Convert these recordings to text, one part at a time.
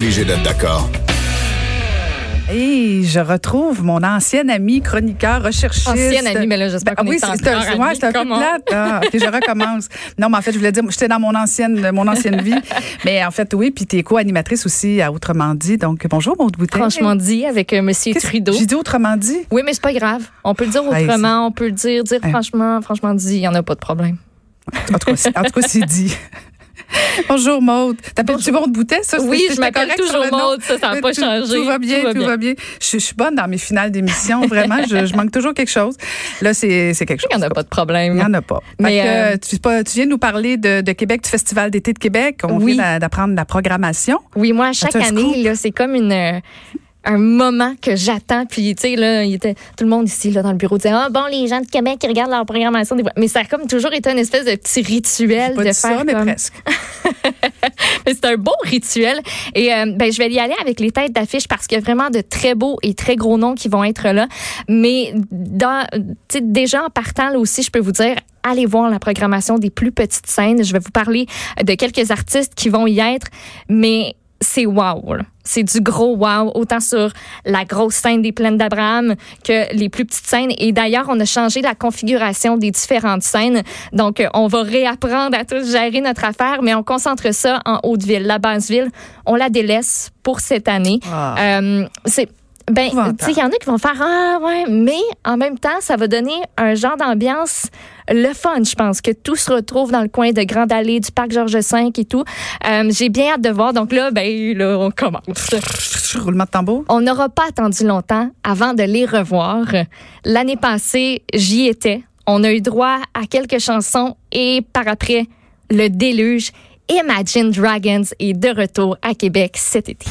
Obligé d'être d'accord. Et je retrouve mon ancienne amie chroniqueur, recherchiste. Ancienne amie, mais là, j'espère Ben, qu'on oui, est encore ouais, c'est un peu Comment? plate. Ah, ok, je recommence. Non, mais en fait, je voulais dire, j'étais dans mon ancienne, mon ancienne vie. Mais en fait, oui, puis tu es co-animatrice aussi à Autrement dit. Donc, bonjour, Maud Boutet. Franchement dit, avec euh, Monsieur Qu'est-ce- Trudeau. J'ai dit Autrement dit? Oui, mais c'est pas grave. On peut le dire autrement, on peut le dire, dire franchement, franchement dit, il n'y en a pas de problème. En tout cas, c'est- en tout cas, c'est dit. Bonjour Maude. T'appelles-tu Maude Boutet, ça? Oui, je m'appelle toujours? Maude, ça, ça n'a pas Tout- changé. Tout va bien, tout va bien. Je, je suis bonne dans mes finales d'émission, vraiment. je, je manque toujours quelque chose. Là, c'est quelque chose. Il n'y en a pas de problème. Il n'y en a pas. Mais, que, euh, tu, pas- tu viens de nous parler de, de Québec, du Festival d'été de Québec. On Oui. vient d'a- d'apprendre la programmation. Oui, moi, chaque un scoop? année, c'est comme une. Un moment que j'attends puis tu sais là il était tout le monde ici là dans le bureau disait ah bon les gens de Québec qui regardent leur programmation des mais ça a comme toujours été une espèce de petit rituel pas de dit ça, faire mais comme presque. Mais c'est un beau rituel. Et euh, ben, je vais y aller avec les têtes d'affiche parce qu'il y a vraiment de très beaux et très gros noms qui vont être là. Mais dans, tu sais, déjà en partant là aussi, je peux vous dire, allez voir la programmation des plus petites scènes. Je vais vous parler de quelques artistes qui vont y être, mais c'est wow. C'est du gros wow, autant sur la grosse scène des plaines d'Abraham que les plus petites scènes. Et d'ailleurs, on a changé la configuration des différentes scènes. Donc, on va réapprendre à tous gérer notre affaire, mais on concentre ça en Haute-Ville. La Basse-Ville, on la délaisse pour cette année. Ah. Euh, c'est ben, tu sais, il y en a qui vont faire ah ouais, mais en même temps, ça va donner un genre d'ambiance le fun, je pense, que tout se retrouve dans le coin de Grande Allée, du parc Georges V et tout. Euh, J'ai bien hâte de voir. Donc là, ben là, on commence. Roulement de tambour. On n'aura pas attendu longtemps avant de les revoir. L'année passée, j'y étais. On a eu droit à quelques chansons et par après, le déluge. Imagine Dragons est de retour à Québec cet été.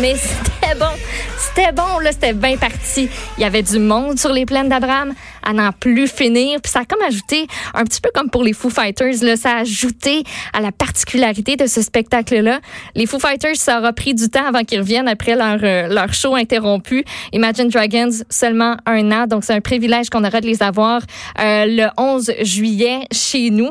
Mais c'était bon. C'était bon, là, c'était bien parti. Il y avait du monde sur les plaines d'Abraham à n'en plus finir. Puis ça a comme ajouté, un petit peu comme pour les Foo Fighters, là, ça a ajouté à la particularité de ce spectacle-là. Les Foo Fighters, ça aura pris du temps avant qu'ils reviennent après leur, euh, leur show interrompu. Imagine Dragons, seulement un an. Donc, c'est un privilège qu'on aura de les avoir euh, le 11 juillet chez nous.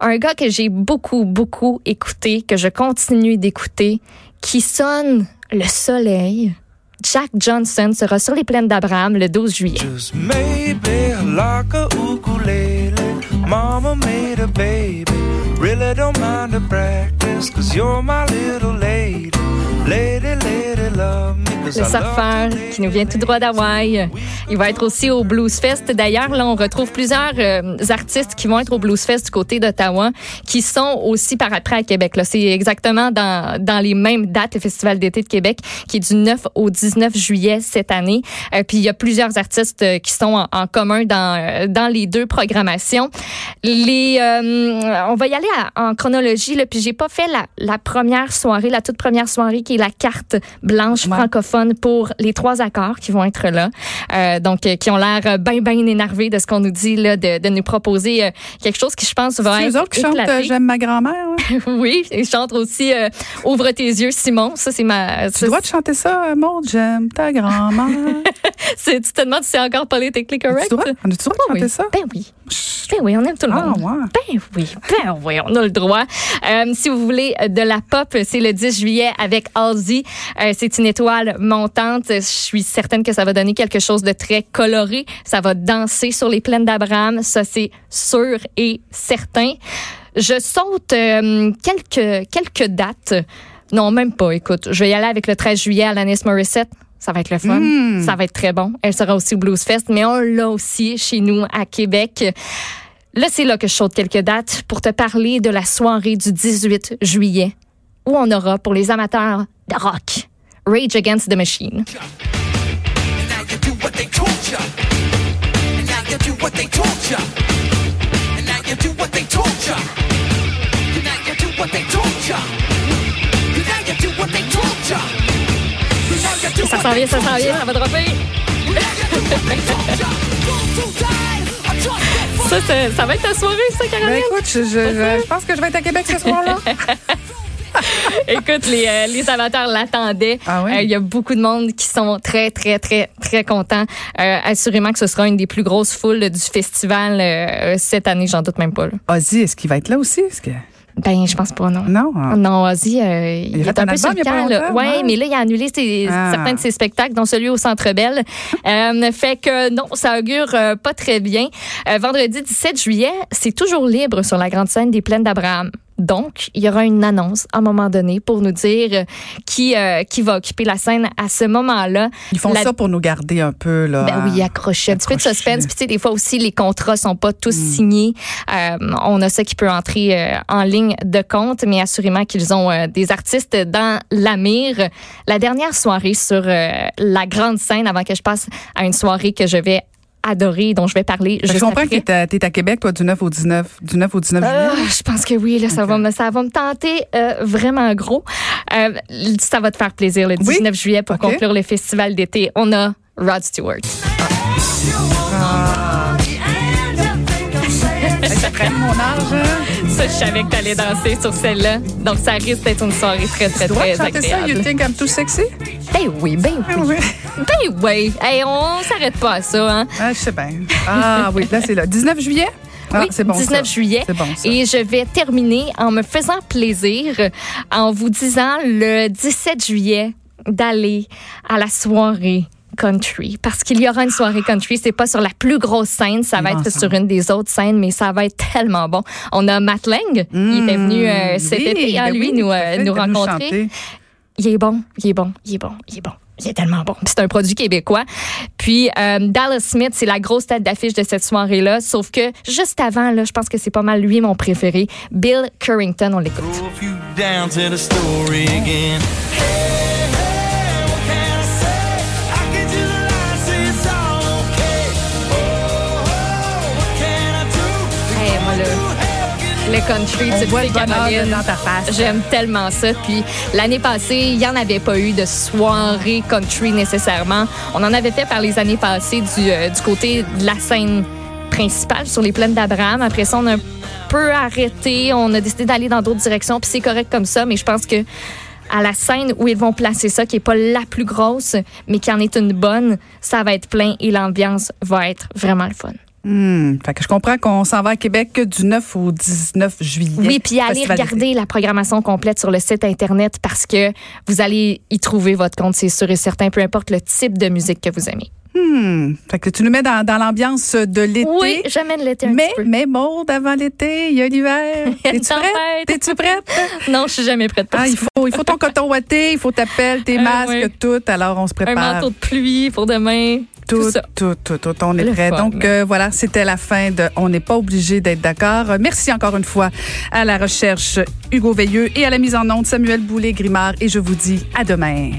Un gars que j'ai beaucoup, beaucoup écouté, que je continue d'écouter, qui sonne le soleil. Jack Johnson sera sur les plaines d'Abraham le 12 juillet. Just maybe like a ukulele. Mama made a baby. Really don't mind the practice, cause you're my little lady. Lady, lady, love me. Le surfeur qui nous vient tout droit d'Hawaï. Il va être aussi au Blues Fest. D'ailleurs, là, on retrouve plusieurs euh, artistes qui vont être au Blues Fest du côté d'Ottawa, qui sont aussi par après à Québec. Là, c'est exactement dans, dans les mêmes dates, le Festival d'été de Québec, qui est du 9 au 19 juillet cette année. Euh, puis il y a plusieurs artistes euh, qui sont en, en commun dans, euh, dans les deux programmations. Les, euh, on va y aller à- en chronologie. Là, puis j'ai pas fait la, la première soirée, la toute première soirée qui est la carte blanche Ouais. francophone pour les trois accords qui vont être là. Euh, donc, euh, qui ont l'air bien, bien énervés de ce qu'on nous dit, là, de, de nous proposer euh, quelque chose qui, je pense, va être eux autres qui chantent éclaté. euh, J'aime ma grand-mère. ouais. oui, ils chantent aussi euh, Ouvre tes yeux, Simon. Ça, c'est ma... Tu dois te chanter ça, euh, Maud. J'aime ta grand-mère. Tu te demandes si c'est encore politically correct? tu dois, le droit de chanter oui. ça? Ben oui. Ben oui, on aime tout le Ah, monde. ouais. Ben oui, ben oui, on a le droit. Euh, si vous voulez de la pop, c'est le 10 juillet avec Halsey. Euh, c'est une étoile montante. Je suis certaine que ça va donner quelque chose de très coloré. Ça va danser sur les plaines d'Abraham. Ça, c'est sûr et certain. Je saute euh, quelques, quelques dates. Non, même pas. Écoute, je vais y aller avec le 13 juillet à Alanis Morissette. Ça va être le fun. Mm. Ça va être très bon. Elle sera aussi au Blues Fest, mais on l'a aussi chez nous à Québec. Là, c'est là que je saute quelques dates pour te parler de la soirée du 18 juillet où on aura pour les amateurs de rock Rage Against the Machine. Now you do what they told ya. And now you do what they told ya. Ça s'en vient, ça s'en vient, ça va dropper. Ça, ça, ça va être ta soirée, ça, Ben Caroline? écoute, je, je- je- je pense que je vais être à Québec ce soir-là. Écoute, les, euh, les amateurs l'attendaient. Ah oui? Euh, Il y a beaucoup de monde qui sont très, très, très, très contents. Euh, assurément que ce sera une des plus grosses foules du festival euh, cette année, j'en doute même pas. là. Ozzy, est-ce qu'il va être là aussi? Est-ce que... Ben, je pense pas, non. Non? ah. Non, Ozzy, euh, il, fait est un peu sur le il y a pas camp, là. Ouais, ouais. mais là, il a annulé ses- Ah. certains de ses spectacles, dont celui au Centre Bell. Euh, fait que non, ça augure euh, pas très bien. Euh, vendredi 17 juillet, c'est toujours libre sur la grande scène des Plaines d'Abraham. Donc, il y aura une annonce à un moment donné pour nous dire euh, qui, euh, qui va occuper la scène à ce moment-là. Ils font La- ça pour nous garder un peu, là. Ben oui, accroché. Un petit peu de suspense. Puis tu sais, des fois aussi, les contrats sont pas tous Mm. signés. Euh, on a ça qui peut entrer euh, en ligne de compte, mais assurément qu'ils ont des artistes dans la mire. La dernière soirée sur la grande scène, avant que je passe à une soirée que je vais adorer, dont je vais parler juste je comprends après. que t'es à, t'es à Québec, toi, du 9 au 19, du 9 au 19 Ah, juillet. je pense que oui, là, ça, va me, ça va me tenter euh, vraiment gros. Euh, ça va te faire plaisir le Oui? 19 juillet pour conclure le festival d'été. On a Rod Stewart. Hey, ça traîne mon âge. hein? Ça, je savais que t'allais danser sur celle-là. Donc, ça risque d'être une soirée très, très, Tu dois très chanter ça, You agréable. Think I'm Too Sexy? Ben oui, ben oui. Oui. Ben oui. Hey, on s'arrête pas à ça, hein. Ah, je sais bien. Ah oui, là, c'est là. 19 juillet? Ah, oui, c'est bon. 19 ça. juillet. Bon, ça. Et je vais terminer en me faisant plaisir en vous disant le 17 juillet d'aller à la soirée country parce qu'il y aura une soirée country c'est pas sur la plus grosse scène ça va être sur une des autres scènes mais ça va être tellement bon on a Matt Lang il venu euh, cet Mmh, Oui, été hein, ben lui oui, nous, à euh, nous rencontrer il est bon, il est bon, il est bon, il est bon. Il est tellement bon. C'est un produit québécois. Puis euh, Dallas Smith, c'est la grosse tête d'affiche de cette soirée-là. Sauf que juste avant, là, je pense que c'est pas mal lui mon préféré. Bill Currington, on l'écoute. Country, On bonheur Caroline. dans ta face. J'aime tellement ça. Puis l'année passée, il n'y en avait pas eu de soirée country nécessairement. On en avait fait par les années passées du, euh, du côté de la scène principale sur les plaines d'Abraham. Après ça, on a un peu arrêté. On a décidé d'aller dans d'autres directions. Puis c'est correct comme ça. Mais je pense que à la scène où ils vont placer ça, qui est pas la plus grosse, mais qui en est une bonne, ça va être plein et l'ambiance va être vraiment le fun. Hmm, fait que je comprends qu'on s'en va à Québec du 9 au 19 juillet. Oui, puis allez Festival regarder la programmation complète sur le site Internet parce que vous allez y trouver votre compte, c'est sûr et certain, peu importe le type de musique que vous aimez. Hmm, fait que tu nous mets dans, dans l'ambiance de l'été. Oui, j'amène l'été un Mais, petit peu. mais Maude, avant l'été, il y a l'hiver. T'es-tu prête? T'es-tu prête? Non, je suis jamais prête pour Ah, ça. il faut, il faut ton coton ouaté, il faut ta pelle, tes Ah, masques, oui. tout. Alors, on se Un prépare. manteau de pluie pour demain. Tout, Tout, tout, on est prêt. Donc, euh, voilà, c'était la fin de On n'est pas obligé d'être d'accord. Merci encore une fois à la recherche Hugo Veilleux et à la mise en onde Samuel Boulay-Grimard. Et je vous dis à demain.